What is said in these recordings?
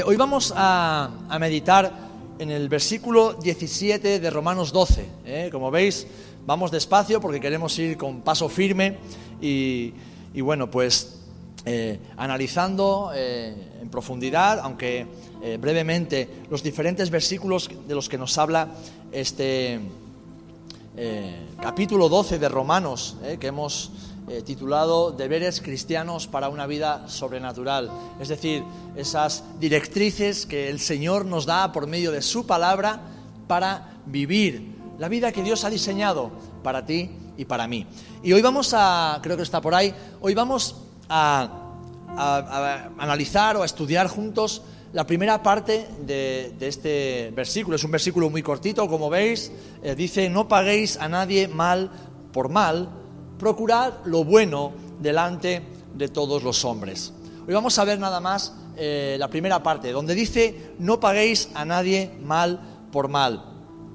Eh, hoy vamos a, meditar en el versículo 17 de Romanos 12. ¿eh? Como veis, vamos despacio porque queremos ir con paso firme y, bueno, pues eh, analizando en profundidad, aunque brevemente, los diferentes versículos de los que nos habla este capítulo 12 de Romanos, que hemos eh, titulado Deberes cristianos para una vida sobrenatural. Es decir, esas directrices que el Señor nos da por medio de su palabra para vivir la vida que Dios ha diseñado para ti y para mí. Y hoy vamos a, creo que está por ahí, hoy vamos a, analizar o a estudiar juntos la primera parte de, este versículo. Es un versículo muy cortito, como veis. Eh, dice, no paguéis a nadie mal por mal, procurad lo bueno delante de todos los hombres. Hoy vamos a ver nada más eh, la primera parte, donde dice, no paguéis a nadie mal por mal.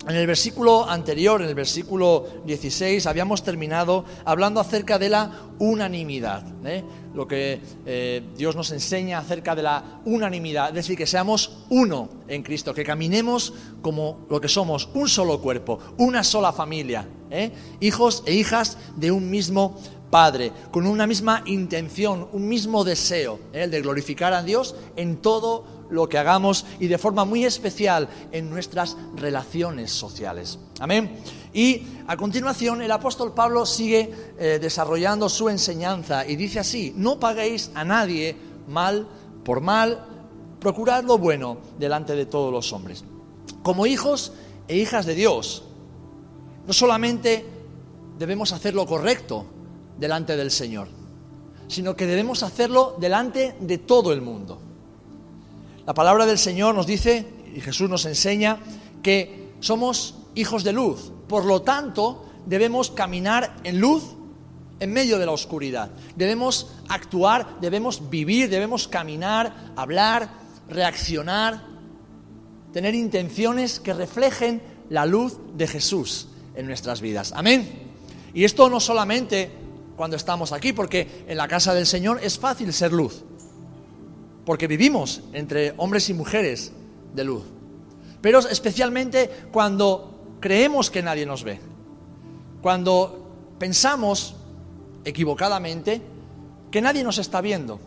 En el versículo anterior, en el versículo 16, habíamos terminado hablando acerca de la unanimidad, ¿eh? lo que eh, Dios nos enseña acerca de la unanimidad, es decir, que seamos uno en Cristo, que caminemos como lo que somos, un solo cuerpo, una sola familia, ¿eh? hijos e hijas de un mismo Padre, con una misma intención, un mismo deseo, el de glorificar a Dios en todo lo que hagamos y de forma muy especial en nuestras relaciones sociales. Amén. Y a continuación el apóstol Pablo sigue eh, desarrollando su enseñanza y dice así, no paguéis a nadie mal por mal, procurad lo bueno delante de todos los hombres. Como hijos e hijas de Dios, no solamente debemos hacer lo correcto delante del Señor, sino que debemos hacerlo delante de todo el mundo. La palabra del Señor nos dice, y Jesús nos enseña, que somos hijos de luz. Por lo tanto, debemos caminar en luz en medio de la oscuridad. Debemos actuar, debemos vivir, debemos caminar, hablar, reaccionar, tener intenciones que reflejen la luz de Jesús en nuestras vidas. Amén. Y esto no solamente cuando estamos aquí, porque en la casa del Señor es fácil ser luz porque vivimos entre hombres y mujeres de luz. Pero especialmente cuando creemos que nadie nos ve, cuando pensamos equivocadamente que nadie nos está viendo.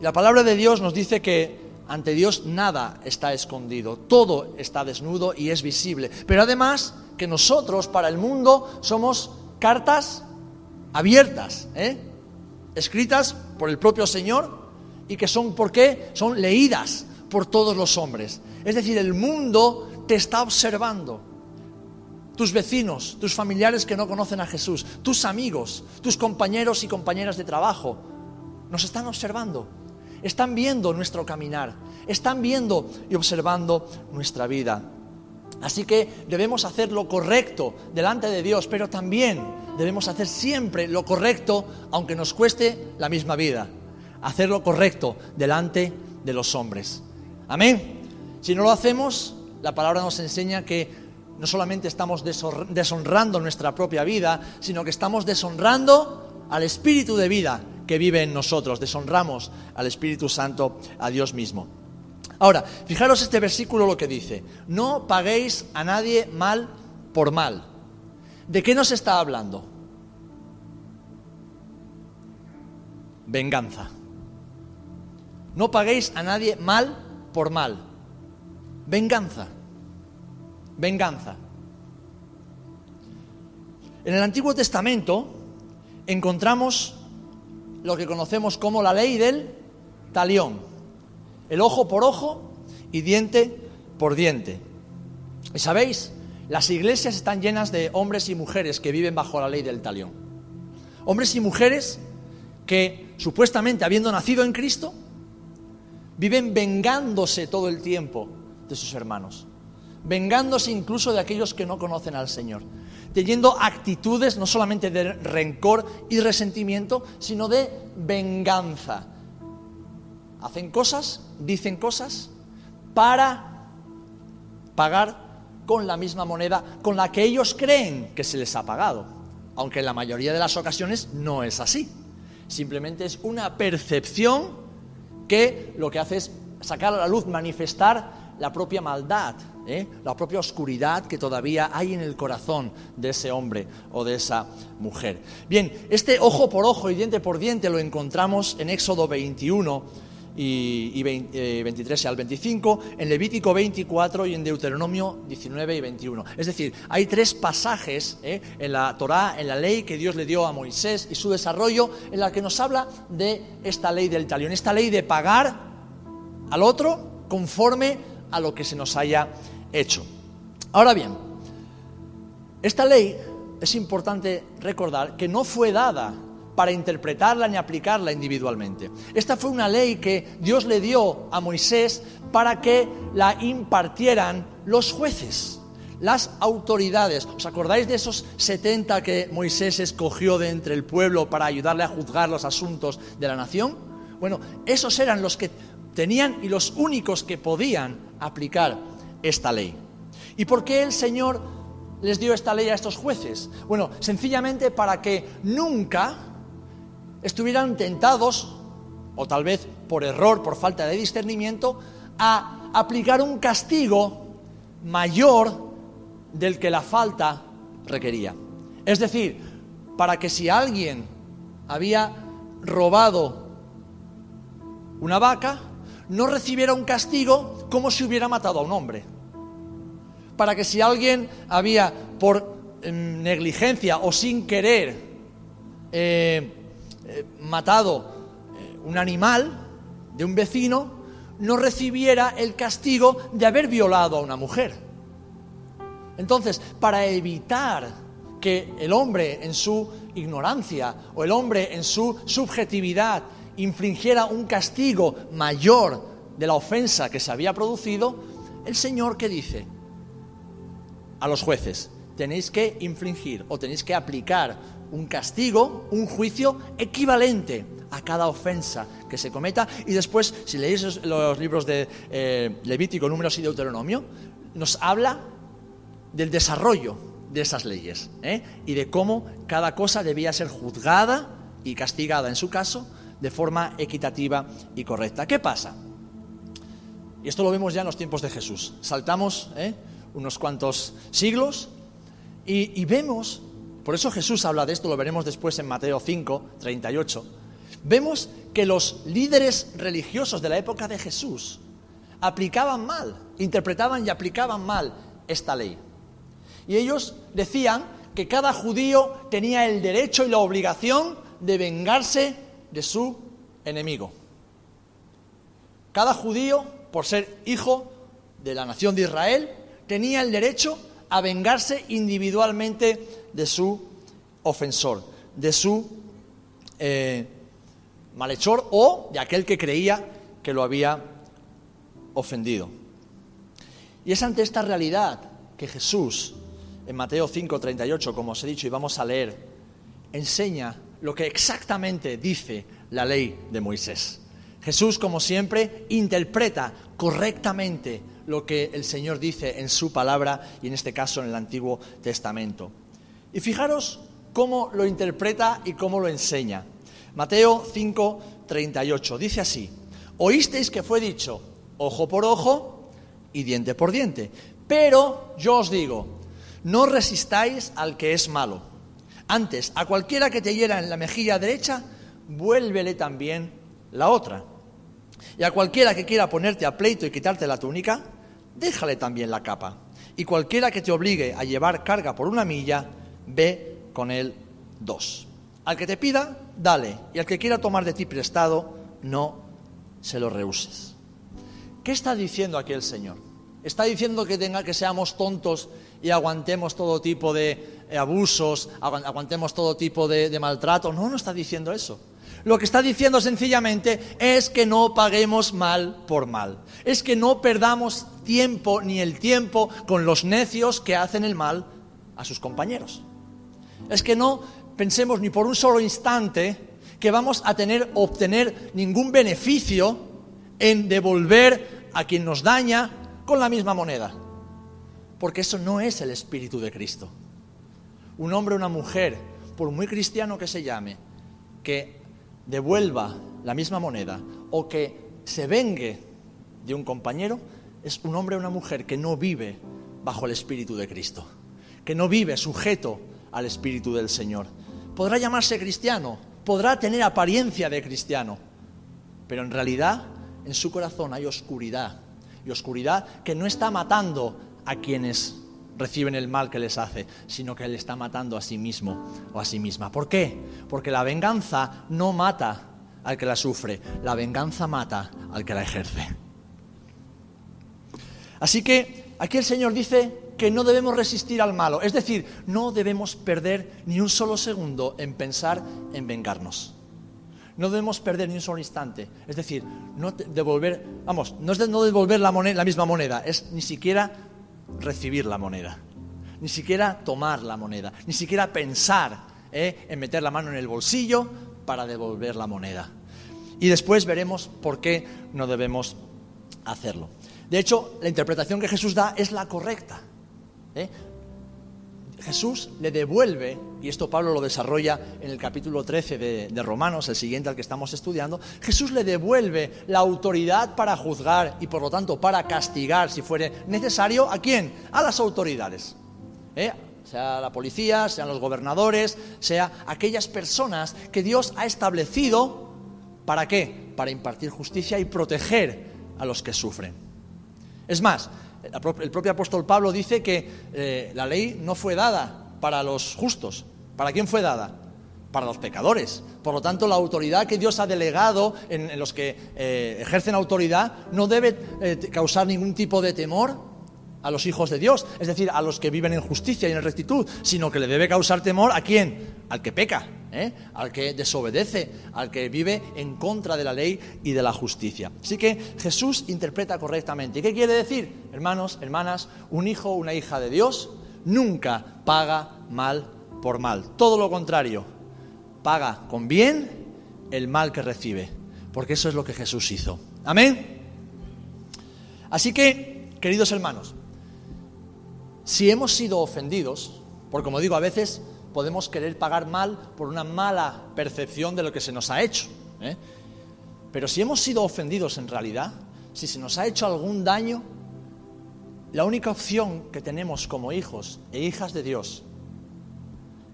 la palabra de Dios nos dice que ante Dios nada está escondido, todo está desnudo y es visible. Pero además que nosotros para el mundo somos cartas abiertas, ¿eh? escritas por el propio Señor y que son, ¿por qué? Son leídas por todos los hombres. Es decir, el mundo te está observando. Tus vecinos, tus familiares que no conocen a Jesús, tus amigos, tus compañeros y compañeras de trabajo, nos están observando. Están viendo nuestro caminar, están viendo y observando nuestra vida. Así que debemos hacer lo correcto delante de Dios, pero también debemos hacer siempre lo correcto aunque nos cueste la misma vida hacer lo correcto delante de los hombres. Amén. Si no lo hacemos, la palabra nos enseña que no solamente estamos deshonrando nuestra propia vida, sino que estamos deshonrando al Espíritu de vida que vive en nosotros. Deshonramos al Espíritu Santo, a Dios mismo. Ahora, fijaros este versículo lo que dice. No paguéis a nadie mal por mal. ¿De qué nos está hablando? Venganza. No paguéis a nadie mal por mal. Venganza. Venganza. En el Antiguo Testamento encontramos lo que conocemos como la ley del talión. El ojo por ojo y diente por diente. Y sabéis, las iglesias están llenas de hombres y mujeres que viven bajo la ley del talión. Hombres y mujeres que supuestamente habiendo nacido en Cristo, viven vengándose todo el tiempo de sus hermanos, vengándose incluso de aquellos que no conocen al Señor, teniendo actitudes no solamente de rencor y resentimiento, sino de venganza. Hacen cosas, dicen cosas para pagar con la misma moneda con la que ellos creen que se les ha pagado, aunque en la mayoría de las ocasiones no es así. Simplemente es una percepción que lo que hace es sacar a la luz, manifestar la propia maldad, ¿eh? la propia oscuridad que todavía hay en el corazón de ese hombre o de esa mujer. Bien, este ojo por ojo y diente por diente lo encontramos en Éxodo 21 y, 23 eh, al 25, en Levítico 24 y en Deuteronomio 19 y 21. Es decir, hay tres pasajes ¿eh? en la Torá, en la ley que Dios le dio a Moisés y su desarrollo, en la que nos habla de esta ley del talión, esta ley de pagar al otro conforme a lo que se nos haya hecho. Ahora bien, esta ley es importante recordar que no fue dada para interpretarla ni aplicarla individualmente. Esta fue una ley que Dios le dio a Moisés para que la impartieran los jueces, las autoridades. ¿Os acordáis de esos 70 que Moisés escogió de entre el pueblo para ayudarle a juzgar los asuntos de la nación? Bueno, esos eran los que tenían y los únicos que podían aplicar esta ley. ¿Y por qué el Señor les dio esta ley a estos jueces? Bueno, sencillamente para que nunca estuvieran tentados, o tal vez por error, por falta de discernimiento, a aplicar un castigo mayor del que la falta requería. Es decir, para que si alguien había robado una vaca, no recibiera un castigo como si hubiera matado a un hombre. Para que si alguien había por em, negligencia o sin querer eh, eh, matado eh, un animal de un vecino, no recibiera el castigo de haber violado a una mujer. Entonces, para evitar que el hombre en su ignorancia o el hombre en su subjetividad infringiera un castigo mayor de la ofensa que se había producido, el Señor que dice a los jueces, tenéis que infringir o tenéis que aplicar un castigo, un juicio equivalente a cada ofensa que se cometa. Y después, si leéis los libros de eh, Levítico, Números y Deuteronomio, nos habla del desarrollo de esas leyes ¿eh? y de cómo cada cosa debía ser juzgada y castigada, en su caso, de forma equitativa y correcta. ¿Qué pasa? Y esto lo vemos ya en los tiempos de Jesús. Saltamos ¿eh? unos cuantos siglos y vemos por eso Jesús habla de esto, lo veremos después en Mateo 5, 38. Vemos que los líderes religiosos de la época de Jesús aplicaban mal, interpretaban y aplicaban mal esta ley. Y ellos decían que cada judío tenía el derecho y la obligación de vengarse de su enemigo. Cada judío, por ser hijo de la nación de Israel, tenía el derecho a vengarse individualmente de su ofensor, de su eh, malhechor o de aquel que creía que lo había ofendido. Y es ante esta realidad que Jesús, en Mateo 5:38, como os he dicho y vamos a leer, enseña lo que exactamente dice la ley de Moisés. Jesús, como siempre, interpreta correctamente lo que el Señor dice en su palabra y en este caso en el Antiguo Testamento. Y fijaros cómo lo interpreta y cómo lo enseña. Mateo 5, 38 dice así, oísteis que fue dicho ojo por ojo y diente por diente, pero yo os digo, no resistáis al que es malo. Antes, a cualquiera que te hiera en la mejilla derecha, vuélvele también la otra. Y a cualquiera que quiera ponerte a pleito y quitarte la túnica, déjale también la capa. Y cualquiera que te obligue a llevar carga por una milla, ve con él dos. Al que te pida, dale, y al que quiera tomar de ti prestado, no se lo rehuses. ¿Qué está diciendo aquí el Señor? ¿Está diciendo que, tenga, que seamos tontos y aguantemos todo tipo de eh, abusos, aguantemos todo tipo de, de maltrato? No, no está diciendo eso. Lo que está diciendo sencillamente es que no paguemos mal por mal. Es que no perdamos tiempo ni el tiempo con los necios que hacen el mal a sus compañeros es que no pensemos ni por un solo instante que vamos a tener obtener ningún beneficio en devolver a quien nos daña con la misma moneda. Porque eso no es el espíritu de Cristo. Un hombre o una mujer, por muy cristiano que se llame, que devuelva la misma moneda o que se vengue de un compañero es un hombre o una mujer que no vive bajo el Espíritu de Cristo, que no vive sujeto al Espíritu del Señor. Podrá llamarse cristiano, podrá tener apariencia de cristiano, pero en realidad en su corazón hay oscuridad, y oscuridad que no está matando a quienes reciben el mal que les hace, sino que le está matando a sí mismo o a sí misma. ¿Por qué? Porque la venganza no mata al que la sufre, la venganza mata al que la ejerce. Así que aquí el Señor dice que no debemos resistir al malo, es decir, no debemos perder ni un solo segundo en pensar en vengarnos. No debemos perder ni un solo instante, es decir, no devolver, vamos, no es de no devolver la, la misma moneda, es ni siquiera recibir la moneda, ni siquiera tomar la moneda, ni siquiera pensar ¿eh? en meter la mano en el bolsillo para devolver la moneda. Y después veremos por qué no debemos hacerlo. De hecho, la interpretación que Jesús da es la correcta. ¿eh? Jesús le devuelve, y esto Pablo lo desarrolla en el capítulo 13 de, Romanos, el siguiente al que estamos estudiando, Jesús le devuelve la autoridad para juzgar y por lo tanto para castigar, si fuere necesario, ¿a quién? A las autoridades. ¿eh? Sea la policía, sean los gobernadores, sea aquellas personas que Dios ha establecido, ¿para qué? Para impartir justicia y proteger a los que sufren. Es más, el propio apóstol Pablo dice que eh, la ley no fue dada para los justos. ¿Para quién fue dada? Para los pecadores. Por lo tanto, la autoridad que Dios ha delegado en, los que eh, ejercen autoridad no debe eh, causar ningún tipo de temor a los hijos de Dios, es decir, a los que viven en justicia y en rectitud, sino que le debe causar temor a quién? Al que peca, ¿eh? al que desobedece, al que vive en contra de la ley y de la justicia. Así que Jesús interpreta correctamente. ¿Y qué quiere decir, hermanos, hermanas? Un hijo una hija de Dios nunca paga mal por mal. Todo lo contrario, paga con bien el mal que recibe, porque eso es lo que Jesús hizo. Amén. Así que, queridos hermanos, si hemos sido ofendidos, porque como digo, a veces podemos querer pagar mal por una mala percepción de lo que se nos ha hecho. ¿eh? Pero si hemos sido ofendidos en realidad, si se nos ha hecho algún daño, la única opción que tenemos como hijos e hijas de Dios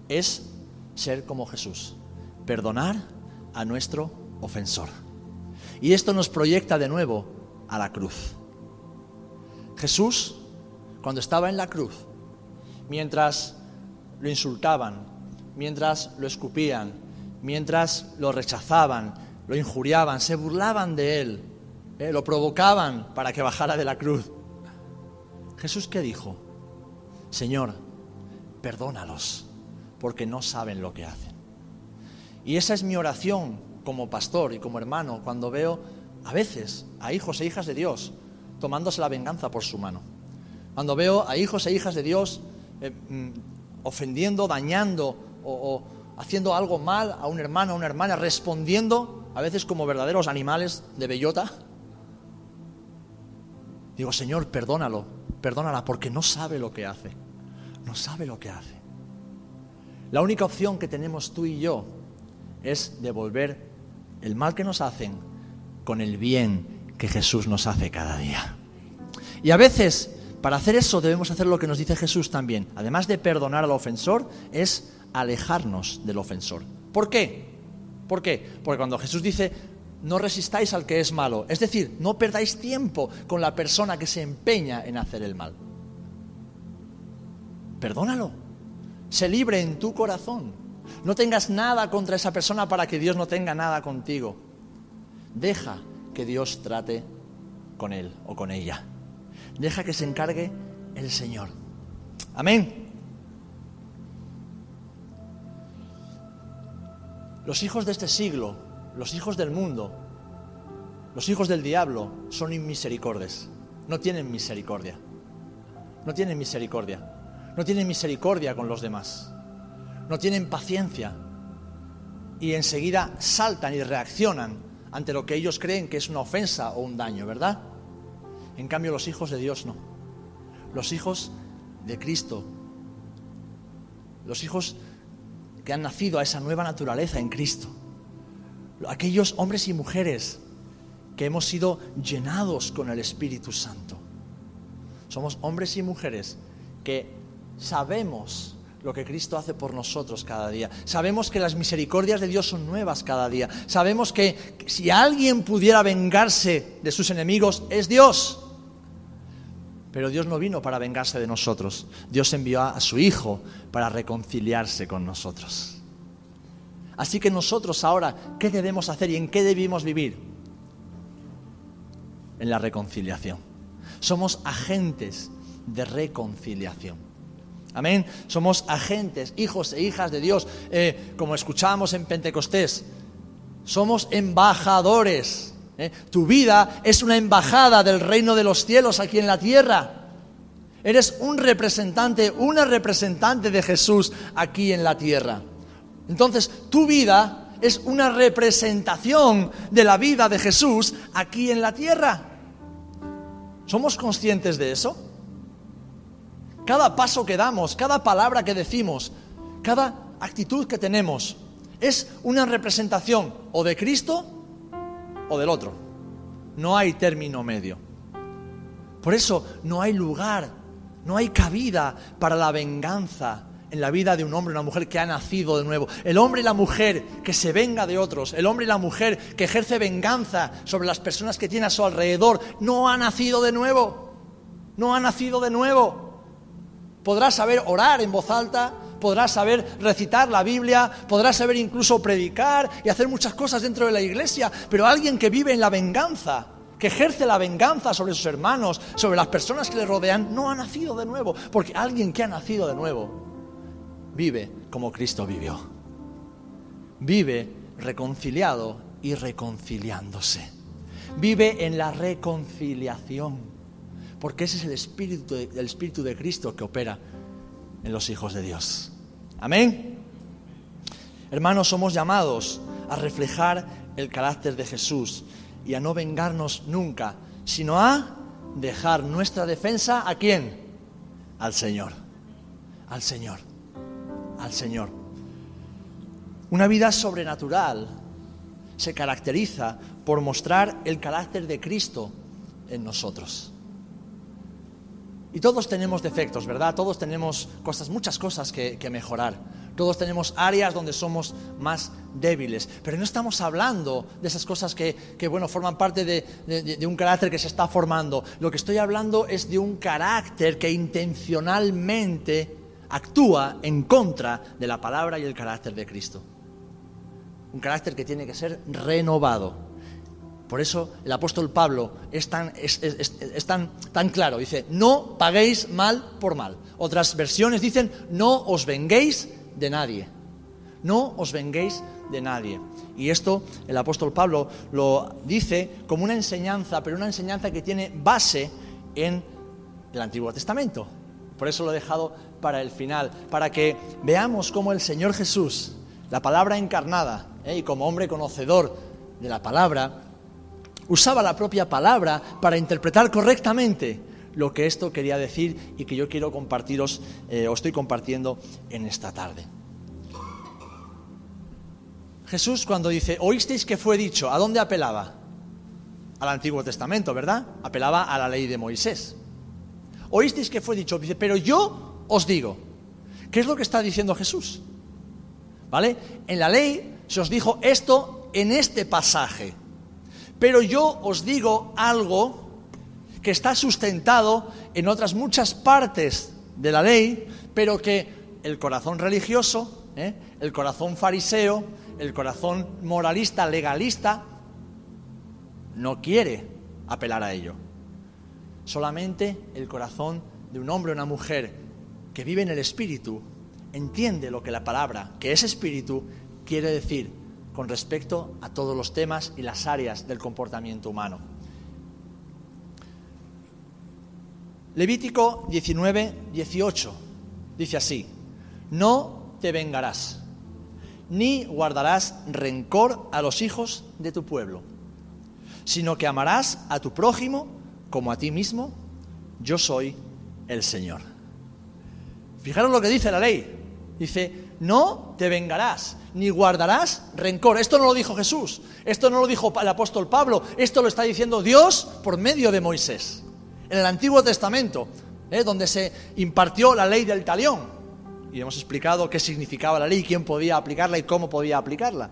es ser como Jesús, perdonar a nuestro ofensor. Y esto nos proyecta de nuevo a la cruz. Jesús cuando estaba en la cruz, mientras lo insultaban, mientras lo escupían, mientras lo rechazaban, lo injuriaban, se burlaban de él, eh, lo provocaban para que bajara de la cruz. Jesús qué dijo? Señor, perdónalos, porque no saben lo que hacen. Y esa es mi oración como pastor y como hermano cuando veo a veces a hijos e hijas de Dios tomándose la venganza por su mano cuando veo a hijos e hijas de Dios eh, mm, ofendiendo, dañando o, haciendo algo mal a un hermano, a una hermana, respondiendo a veces como verdaderos animales de bellota, digo, Señor, perdónalo, perdónala, porque no sabe lo que hace, no sabe lo que hace. La única opción que tenemos tú y yo es devolver el mal que nos hacen con el bien que Jesús nos hace cada día. Y a veces para hacer eso debemos hacer lo que nos dice Jesús también. Además de perdonar al ofensor, es alejarnos del ofensor. ¿Por qué? ¿Por qué? Porque cuando Jesús dice, no resistáis al que es malo, es decir, no perdáis tiempo con la persona que se empeña en hacer el mal. Perdónalo. Se libre en tu corazón. No tengas nada contra esa persona para que Dios no tenga nada contigo. Deja que Dios trate con él o con ella. Deja que se encargue el Señor. Amén. Los hijos de este siglo, los hijos del mundo, los hijos del diablo son inmisericordes. No tienen misericordia. No tienen misericordia. No tienen misericordia con los demás. No tienen paciencia. Y enseguida saltan y reaccionan ante lo que ellos creen que es una ofensa o un daño, ¿verdad? En cambio, los hijos de Dios no. Los hijos de Cristo. Los hijos que han nacido a esa nueva naturaleza en Cristo. Aquellos hombres y mujeres que hemos sido llenados con el Espíritu Santo. Somos hombres y mujeres que sabemos lo que Cristo hace por nosotros cada día. Sabemos que las misericordias de Dios son nuevas cada día. Sabemos que si alguien pudiera vengarse de sus enemigos es Dios. Pero Dios no vino para vengarse de nosotros. Dios envió a su Hijo para reconciliarse con nosotros. Así que nosotros ahora, ¿qué debemos hacer y en qué debemos vivir? En la reconciliación. Somos agentes de reconciliación. Amén. Somos agentes, hijos e hijas de Dios. Eh, como escuchábamos en Pentecostés, somos embajadores. Eh. Tu vida es una embajada del reino de los cielos aquí en la tierra. Eres un representante, una representante de Jesús aquí en la tierra. Entonces, tu vida es una representación de la vida de Jesús aquí en la tierra. ¿Somos conscientes de eso? Cada paso que damos, cada palabra que decimos, cada actitud que tenemos es una representación o de Cristo o del otro. No hay término medio. Por eso no hay lugar, no hay cabida para la venganza en la vida de un hombre o una mujer que ha nacido de nuevo. El hombre y la mujer que se venga de otros, el hombre y la mujer que ejerce venganza sobre las personas que tiene a su alrededor, no ha nacido de nuevo. No ha nacido de nuevo podrás saber orar en voz alta, podrás saber recitar la Biblia, podrás saber incluso predicar y hacer muchas cosas dentro de la iglesia, pero alguien que vive en la venganza, que ejerce la venganza sobre sus hermanos, sobre las personas que le rodean, no ha nacido de nuevo, porque alguien que ha nacido de nuevo vive como Cristo vivió. Vive reconciliado y reconciliándose. Vive en la reconciliación porque ese es el espíritu, de, espíritu de Cristo que opera en los hijos de Dios. Amén. Hermanos, somos llamados a reflejar el carácter de Jesús y a no vengarnos nunca, sino a dejar nuestra defensa a quién? Al Señor. Al Señor. Al Señor. Una vida sobrenatural se caracteriza por mostrar el carácter de Cristo en nosotros. Y todos tenemos defectos, ¿verdad? Todos tenemos cosas, muchas cosas que, mejorar. Todos tenemos áreas donde somos más débiles. Pero no estamos hablando de esas cosas que, bueno, forman parte de, de, un carácter que se está formando. Lo que estoy hablando es de un carácter que intencionalmente actúa en contra de la palabra y el carácter de Cristo. Un carácter que tiene que ser renovado. Por eso el apóstol Pablo es tan, tan, claro, dice, no paguéis mal por mal. Otras versiones dicen, no os venguéis de nadie. No os venguéis de nadie. Y esto el apóstol Pablo lo dice como una enseñanza, pero una enseñanza que tiene base en el Antiguo Testamento. Por eso lo he dejado para el final, para que veamos cómo el Señor Jesús, la palabra encarnada, ¿eh? y como hombre conocedor de la palabra, usaba la propia palabra para interpretar correctamente lo que esto quería decir y que yo quiero compartiros eh, o estoy compartiendo en esta tarde. Jesús cuando dice, oísteis que fue dicho, ¿a dónde apelaba? Al Antiguo Testamento, ¿verdad? Apelaba a la ley de Moisés. Oísteis que fue dicho, dice, pero yo os digo, ¿qué es lo que está diciendo Jesús? ¿Vale? En la ley se os dijo esto en este pasaje. Pero yo os digo algo que está sustentado en otras muchas partes de la ley, pero que el corazón religioso, ¿eh? el corazón fariseo, el corazón moralista, legalista, no quiere apelar a ello. Solamente el corazón de un hombre o una mujer que vive en el Espíritu entiende lo que la palabra, que es Espíritu, quiere decir con respecto a todos los temas y las áreas del comportamiento humano. Levítico 19, 18 dice así, no te vengarás, ni guardarás rencor a los hijos de tu pueblo, sino que amarás a tu prójimo como a ti mismo, yo soy el Señor. Fijaros lo que dice la ley. Dice, no te vengarás, ni guardarás rencor. Esto no lo dijo Jesús, esto no lo dijo el apóstol Pablo, esto lo está diciendo Dios por medio de Moisés. En el Antiguo Testamento, ¿eh? donde se impartió la ley del talión. Y hemos explicado qué significaba la ley, quién podía aplicarla y cómo podía aplicarla.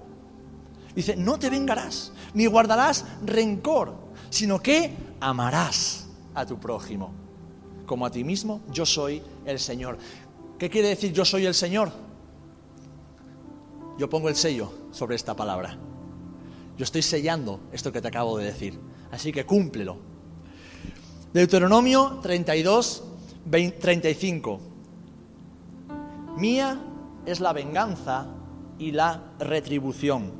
Dice, no te vengarás, ni guardarás rencor, sino que amarás a tu prójimo. Como a ti mismo, yo soy el Señor. ¿Qué quiere decir yo soy el Señor? Yo pongo el sello sobre esta palabra. Yo estoy sellando esto que te acabo de decir. Así que cúmplelo. Deuteronomio 32, 35. Mía es la venganza y la retribución.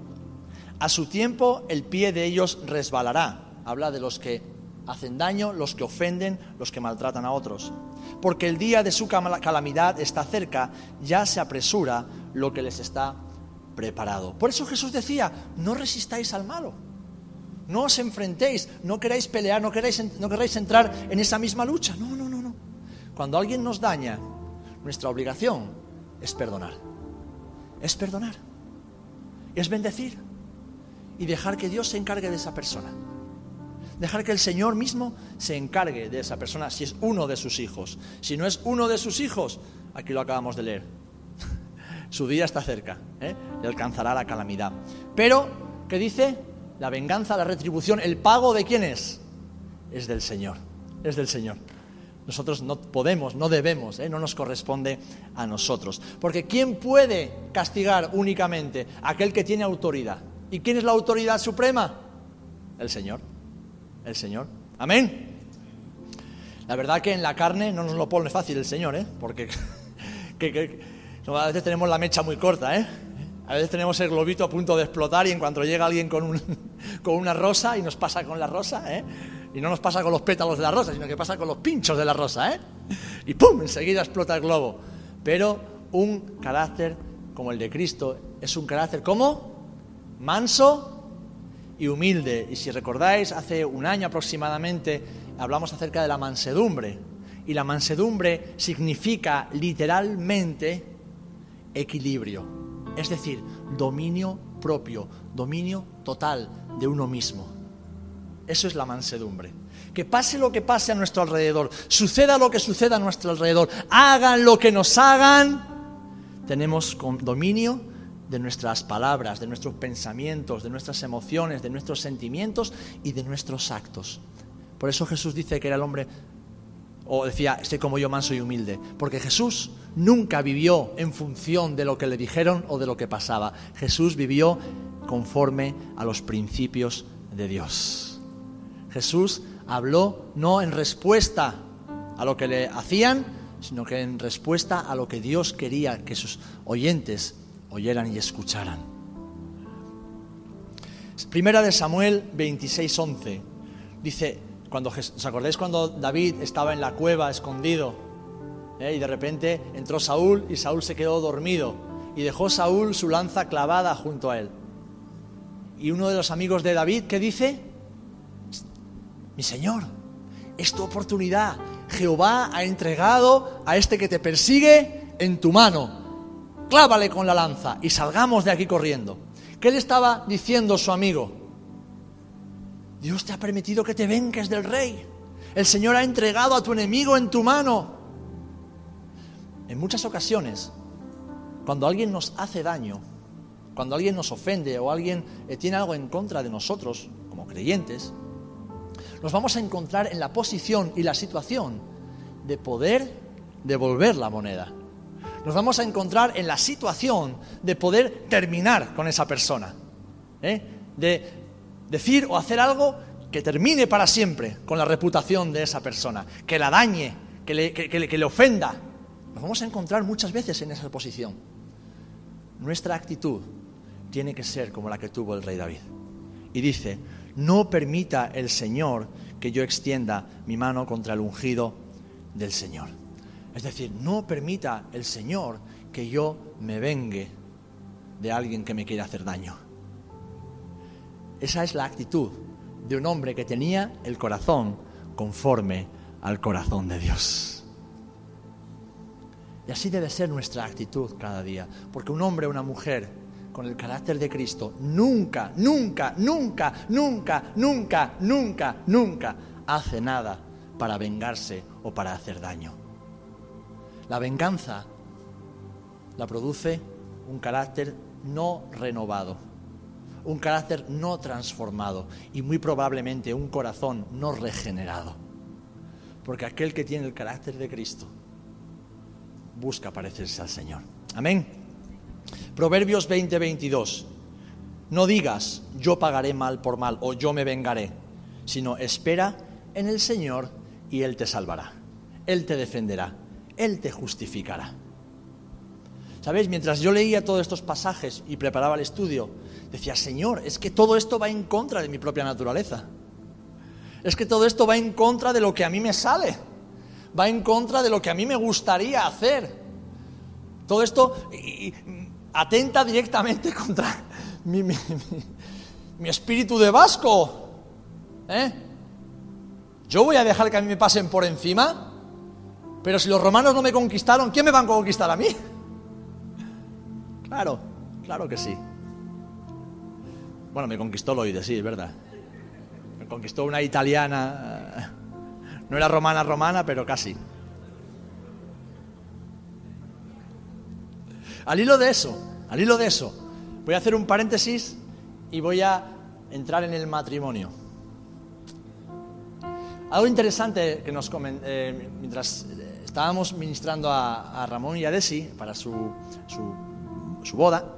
A su tiempo el pie de ellos resbalará. Habla de los que hacen daño, los que ofenden, los que maltratan a otros. Porque el día de su calamidad está cerca, ya se apresura lo que les está preparado. Por eso Jesús decía, no resistáis al malo, no os enfrentéis, no queráis pelear, no queráis, no queráis entrar en esa misma lucha. No, no, no, no. Cuando alguien nos daña, nuestra obligación es perdonar. Es perdonar. Es bendecir y dejar que Dios se encargue de esa persona. Dejar que el Señor mismo se encargue de esa persona si es uno de sus hijos. Si no es uno de sus hijos, aquí lo acabamos de leer. Su día está cerca, ¿eh? le alcanzará la calamidad. Pero, ¿qué dice? La venganza, la retribución, el pago de quién es? Es del Señor, es del Señor. Nosotros no podemos, no debemos, ¿eh? no nos corresponde a nosotros. Porque ¿quién puede castigar únicamente? Aquel que tiene autoridad. ¿Y quién es la autoridad suprema? El Señor. El Señor. Amén. La verdad que en la carne no nos lo pone fácil el Señor, ¿eh? porque a veces tenemos la mecha muy corta, ¿eh? A veces tenemos el globito a punto de explotar y en cuanto llega alguien con, un, con una rosa y nos pasa con la rosa, ¿eh? Y no nos pasa con los pétalos de la rosa, sino que pasa con los pinchos de la rosa, ¿eh? Y ¡pum! Enseguida explota el globo. Pero un carácter como el de Cristo es un carácter como manso y humilde. Y si recordáis, hace un año aproximadamente hablamos acerca de la mansedumbre. Y la mansedumbre significa literalmente equilibrio, es decir, dominio propio, dominio total de uno mismo. Eso es la mansedumbre. Que pase lo que pase a nuestro alrededor, suceda lo que suceda a nuestro alrededor, hagan lo que nos hagan, tenemos dominio de nuestras palabras, de nuestros pensamientos, de nuestras emociones, de nuestros sentimientos y de nuestros actos. Por eso Jesús dice que era el hombre o decía, estoy como yo manso y humilde, porque Jesús nunca vivió en función de lo que le dijeron o de lo que pasaba. Jesús vivió conforme a los principios de Dios. Jesús habló no en respuesta a lo que le hacían, sino que en respuesta a lo que Dios quería que sus oyentes oyeran y escucharan. Primera de Samuel 26:11 dice, cuando, ¿Os acordáis cuando David estaba en la cueva escondido? ¿Eh? Y de repente entró Saúl y Saúl se quedó dormido. Y dejó Saúl su lanza clavada junto a él. Y uno de los amigos de David, ¿qué dice? Mi Señor, es tu oportunidad. Jehová ha entregado a este que te persigue en tu mano. Clávale con la lanza y salgamos de aquí corriendo. ¿Qué le estaba diciendo su amigo? Dios te ha permitido que te venques del rey. El Señor ha entregado a tu enemigo en tu mano. En muchas ocasiones, cuando alguien nos hace daño, cuando alguien nos ofende o alguien eh, tiene algo en contra de nosotros, como creyentes, nos vamos a encontrar en la posición y la situación de poder devolver la moneda. Nos vamos a encontrar en la situación de poder terminar con esa persona. ¿eh? De decir o hacer algo que termine para siempre con la reputación de esa persona, que la dañe, que le, que le ofenda. Nos vamos a encontrar muchas veces en esa posición. Nuestra actitud tiene que ser como la que tuvo el rey David. Y dice, no permita el Señor que yo extienda mi mano contra el ungido del Señor. Es decir, no permita el Señor que yo me vengue de alguien que me quiere hacer daño. Esa es la actitud de un hombre que tenía el corazón conforme al corazón de Dios. Y así debe ser nuestra actitud cada día, porque un hombre o una mujer con el carácter de Cristo nunca, nunca, nunca, nunca, nunca, nunca, nunca hace nada para vengarse o para hacer daño. La venganza la produce un carácter no renovado, un carácter no transformado y muy probablemente un corazón no regenerado. Porque aquel que tiene el carácter de Cristo busca parecerse al Señor. Amén. Proverbios 20, 22. No digas, yo pagaré mal por mal o yo me vengaré, sino espera en el Señor y Él te salvará. Él te defenderá. Él te justificará. ¿Sabéis? Mientras yo leía todos estos pasajes y preparaba el estudio, decía, Señor, es que todo esto va en contra de mi propia naturaleza. Es que todo esto va en contra de lo que a mí me sale. Va en contra de lo que a mí me gustaría hacer. Todo esto atenta directamente contra mi, espíritu de vasco. ¿Eh? Yo voy a dejar que a mí me pasen por encima. Pero si los romanos no me conquistaron, ¿quién me van a conquistar a mí? Claro, claro que sí. Bueno, me conquistó Loide, sí, es verdad. Me conquistó una italiana. No era romana romana, pero casi. Al hilo de eso, al hilo de eso, voy a hacer un paréntesis y voy a entrar en el matrimonio. Algo interesante que nos eh, mientras estábamos ministrando a, Ramón y a Desi para su su boda,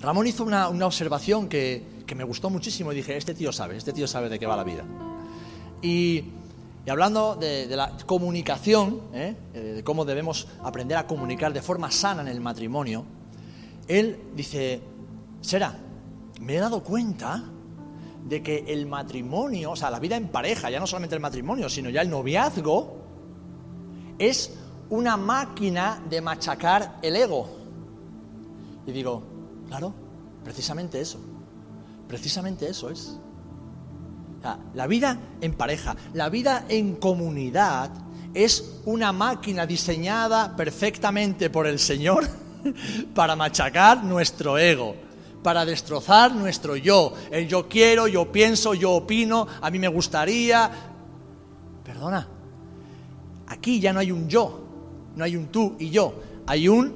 Ramón hizo una, observación que, me gustó muchísimo y dije, este tío sabe, este tío sabe de qué va la vida. Y, hablando de, la comunicación, ¿eh? Eh, de cómo debemos aprender a comunicar de forma sana en el matrimonio, él dice, Sera, me he dado cuenta de que el matrimonio, o sea, la vida en pareja, ya no solamente el matrimonio, sino ya el noviazgo, es una máquina de machacar el ego. Y digo, claro, precisamente eso, precisamente eso es. la vida en pareja, la vida en comunidad es una máquina diseñada perfectamente por el Señor para machacar nuestro ego, para destrozar nuestro yo. El yo quiero, yo pienso, yo opino, a mí me gustaría. Perdona, aquí ya no hay un yo, no hay un tú y yo, hay un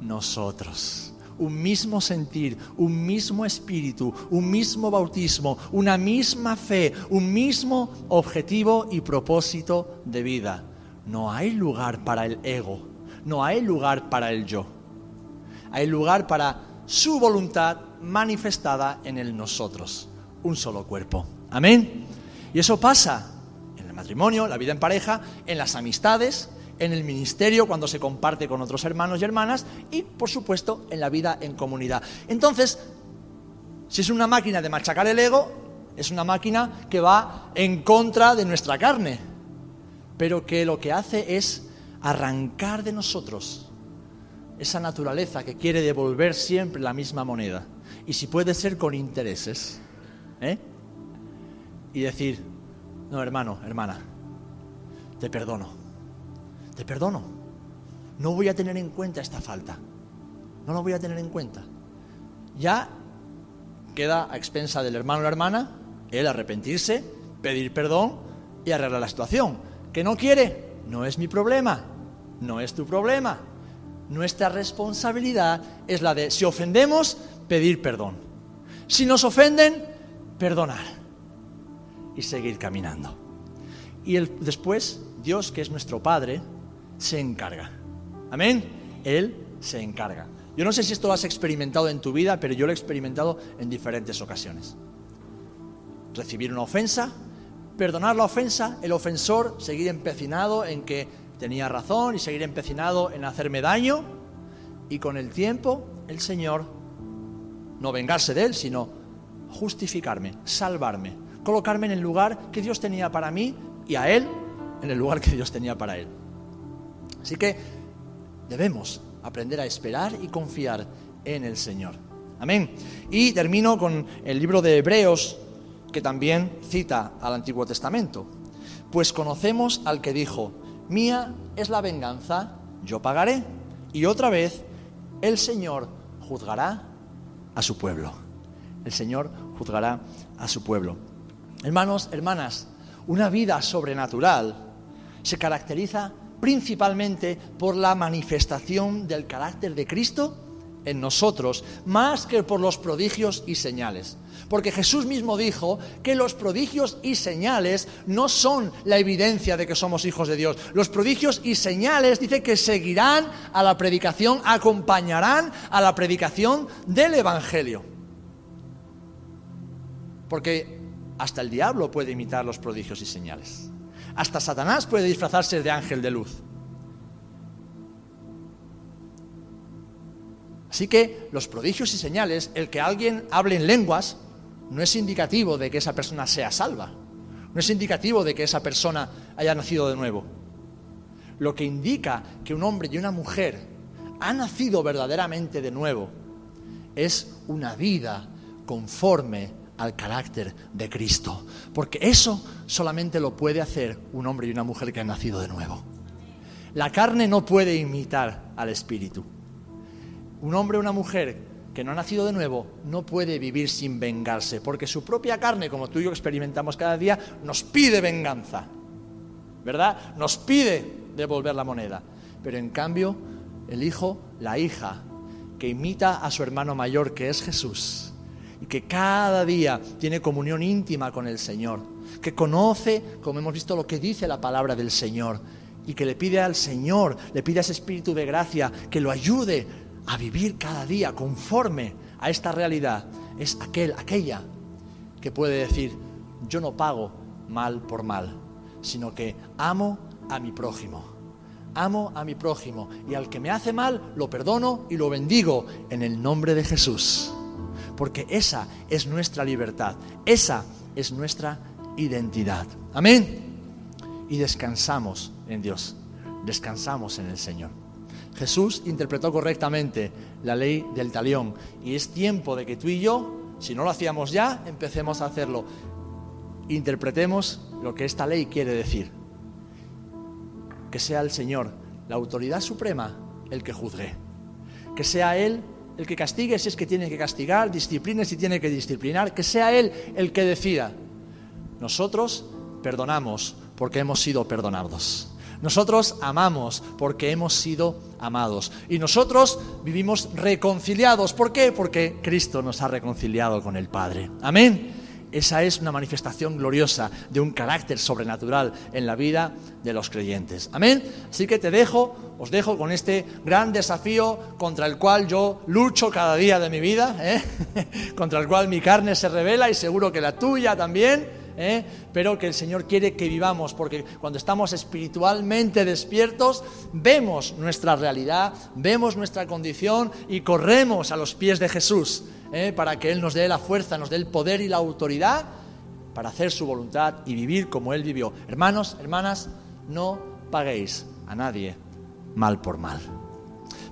nosotros un mismo sentir, un mismo espíritu, un mismo bautismo, una misma fe, un mismo objetivo y propósito de vida. No hay lugar para el ego, no hay lugar para el yo. Hay lugar para su voluntad manifestada en el nosotros, un solo cuerpo. Amén. Y eso pasa matrimonio, la vida en pareja, en las amistades, en el ministerio, cuando se comparte con otros hermanos y hermanas, y por supuesto en la vida en comunidad. Entonces, si es una máquina de machacar el ego, es una máquina que va en contra de nuestra carne, pero que lo que hace es arrancar de nosotros esa naturaleza que quiere devolver siempre la misma moneda, y si puede ser con intereses, ¿eh? y decir, no hermano, hermana, te perdono te perdono. No voy a tener en cuenta esta falta. No lo voy a tener en cuenta. Ya queda a expensa del hermano o la hermana el arrepentirse, pedir perdón y arreglar la situación. ¿Que no quiere? No es mi problema. No es tu problema. Nuestra responsabilidad es la de, si ofendemos, pedir perdón. Si nos ofenden, perdonar. Y seguir caminando. Y después, Dios, que es nuestro Padre, se encarga. Amén. Él se encarga. Yo no sé si esto lo has experimentado en tu vida, pero yo lo he experimentado en diferentes ocasiones. Recibir una ofensa, perdonar la ofensa, el ofensor seguir empecinado en que tenía razón y seguir empecinado en hacerme daño, y con el tiempo el Señor, no vengarse de él, sino justificarme, salvarme, colocarme en el lugar que Dios tenía para mí y a él en el lugar que Dios tenía para él. Así que debemos aprender a esperar y confiar en el Señor. Amén. Y termino con el libro de Hebreos, que también cita al Antiguo Testamento. Pues conocemos al que dijo, mía es la venganza, yo pagaré. Y otra vez, el Señor juzgará a su pueblo. El Señor juzgará a su pueblo. Hermanos, hermanas, una vida sobrenatural se caracteriza principalmente por la manifestación del carácter de Cristo en nosotros, más que por los prodigios y señales. Porque Jesús mismo dijo que los prodigios y señales no son la evidencia de que somos hijos de Dios. Los prodigios y señales dice que seguirán a la predicación, acompañarán a la predicación del Evangelio. Porque hasta el diablo puede imitar los prodigios y señales. Hasta Satanás puede disfrazarse de ángel de luz. Así que los prodigios y señales, el que alguien hable en lenguas, no es indicativo de que esa persona sea salva. No es indicativo de que esa persona haya nacido de nuevo. Lo que indica que un hombre y una mujer han nacido verdaderamente de nuevo es una vida conforme al carácter de Cristo. Porque eso solamente lo puede hacer un hombre y una mujer que han nacido de nuevo. La carne no puede imitar al Espíritu. Un hombre o una mujer que no ha nacido de nuevo no puede vivir sin vengarse, porque su propia carne, como tú y yo experimentamos cada día, nos pide venganza, ¿verdad? Nos pide devolver la moneda. Pero en cambio, el hijo, la hija, que imita a su hermano mayor, que es Jesús, y que cada día tiene comunión íntima con el Señor, que conoce, como hemos visto, lo que dice la palabra del Señor, y que le pide al Señor, le pide a ese espíritu de gracia que lo ayude a vivir cada día conforme a esta realidad es aquel, aquella que puede decir, yo no pago mal por mal, sino que amo a mi prójimo. Amo a mi prójimo y al que me hace mal lo perdono y lo bendigo en el nombre de Jesús. Porque esa es nuestra libertad, esa es nuestra identidad. Amén. Y descansamos en Dios, descansamos en el Señor. Jesús interpretó correctamente la ley del talión y es tiempo de que tú y yo, si no lo hacíamos ya, empecemos a hacerlo. Interpretemos lo que esta ley quiere decir. Que sea el Señor, la autoridad suprema, el que juzgue. Que sea Él el que castigue si es que tiene que castigar, discipline si tiene que disciplinar, que sea Él el que decida. Nosotros perdonamos porque hemos sido perdonados. Nosotros amamos porque hemos sido amados. Y nosotros vivimos reconciliados. ¿Por qué? Porque Cristo nos ha reconciliado con el Padre. Amén. Esa es una manifestación gloriosa de un carácter sobrenatural en la vida de los creyentes. Amén. Así que te dejo, os dejo con este gran desafío contra el cual yo lucho cada día de mi vida, ¿eh? contra el cual mi carne se revela y seguro que la tuya también. ¿Eh? pero que el Señor quiere que vivamos, porque cuando estamos espiritualmente despiertos, vemos nuestra realidad, vemos nuestra condición y corremos a los pies de Jesús, ¿eh? para que Él nos dé la fuerza, nos dé el poder y la autoridad para hacer su voluntad y vivir como Él vivió. Hermanos, hermanas, no paguéis a nadie mal por mal.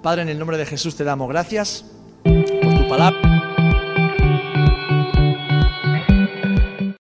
Padre, en el nombre de Jesús te damos gracias por tu palabra.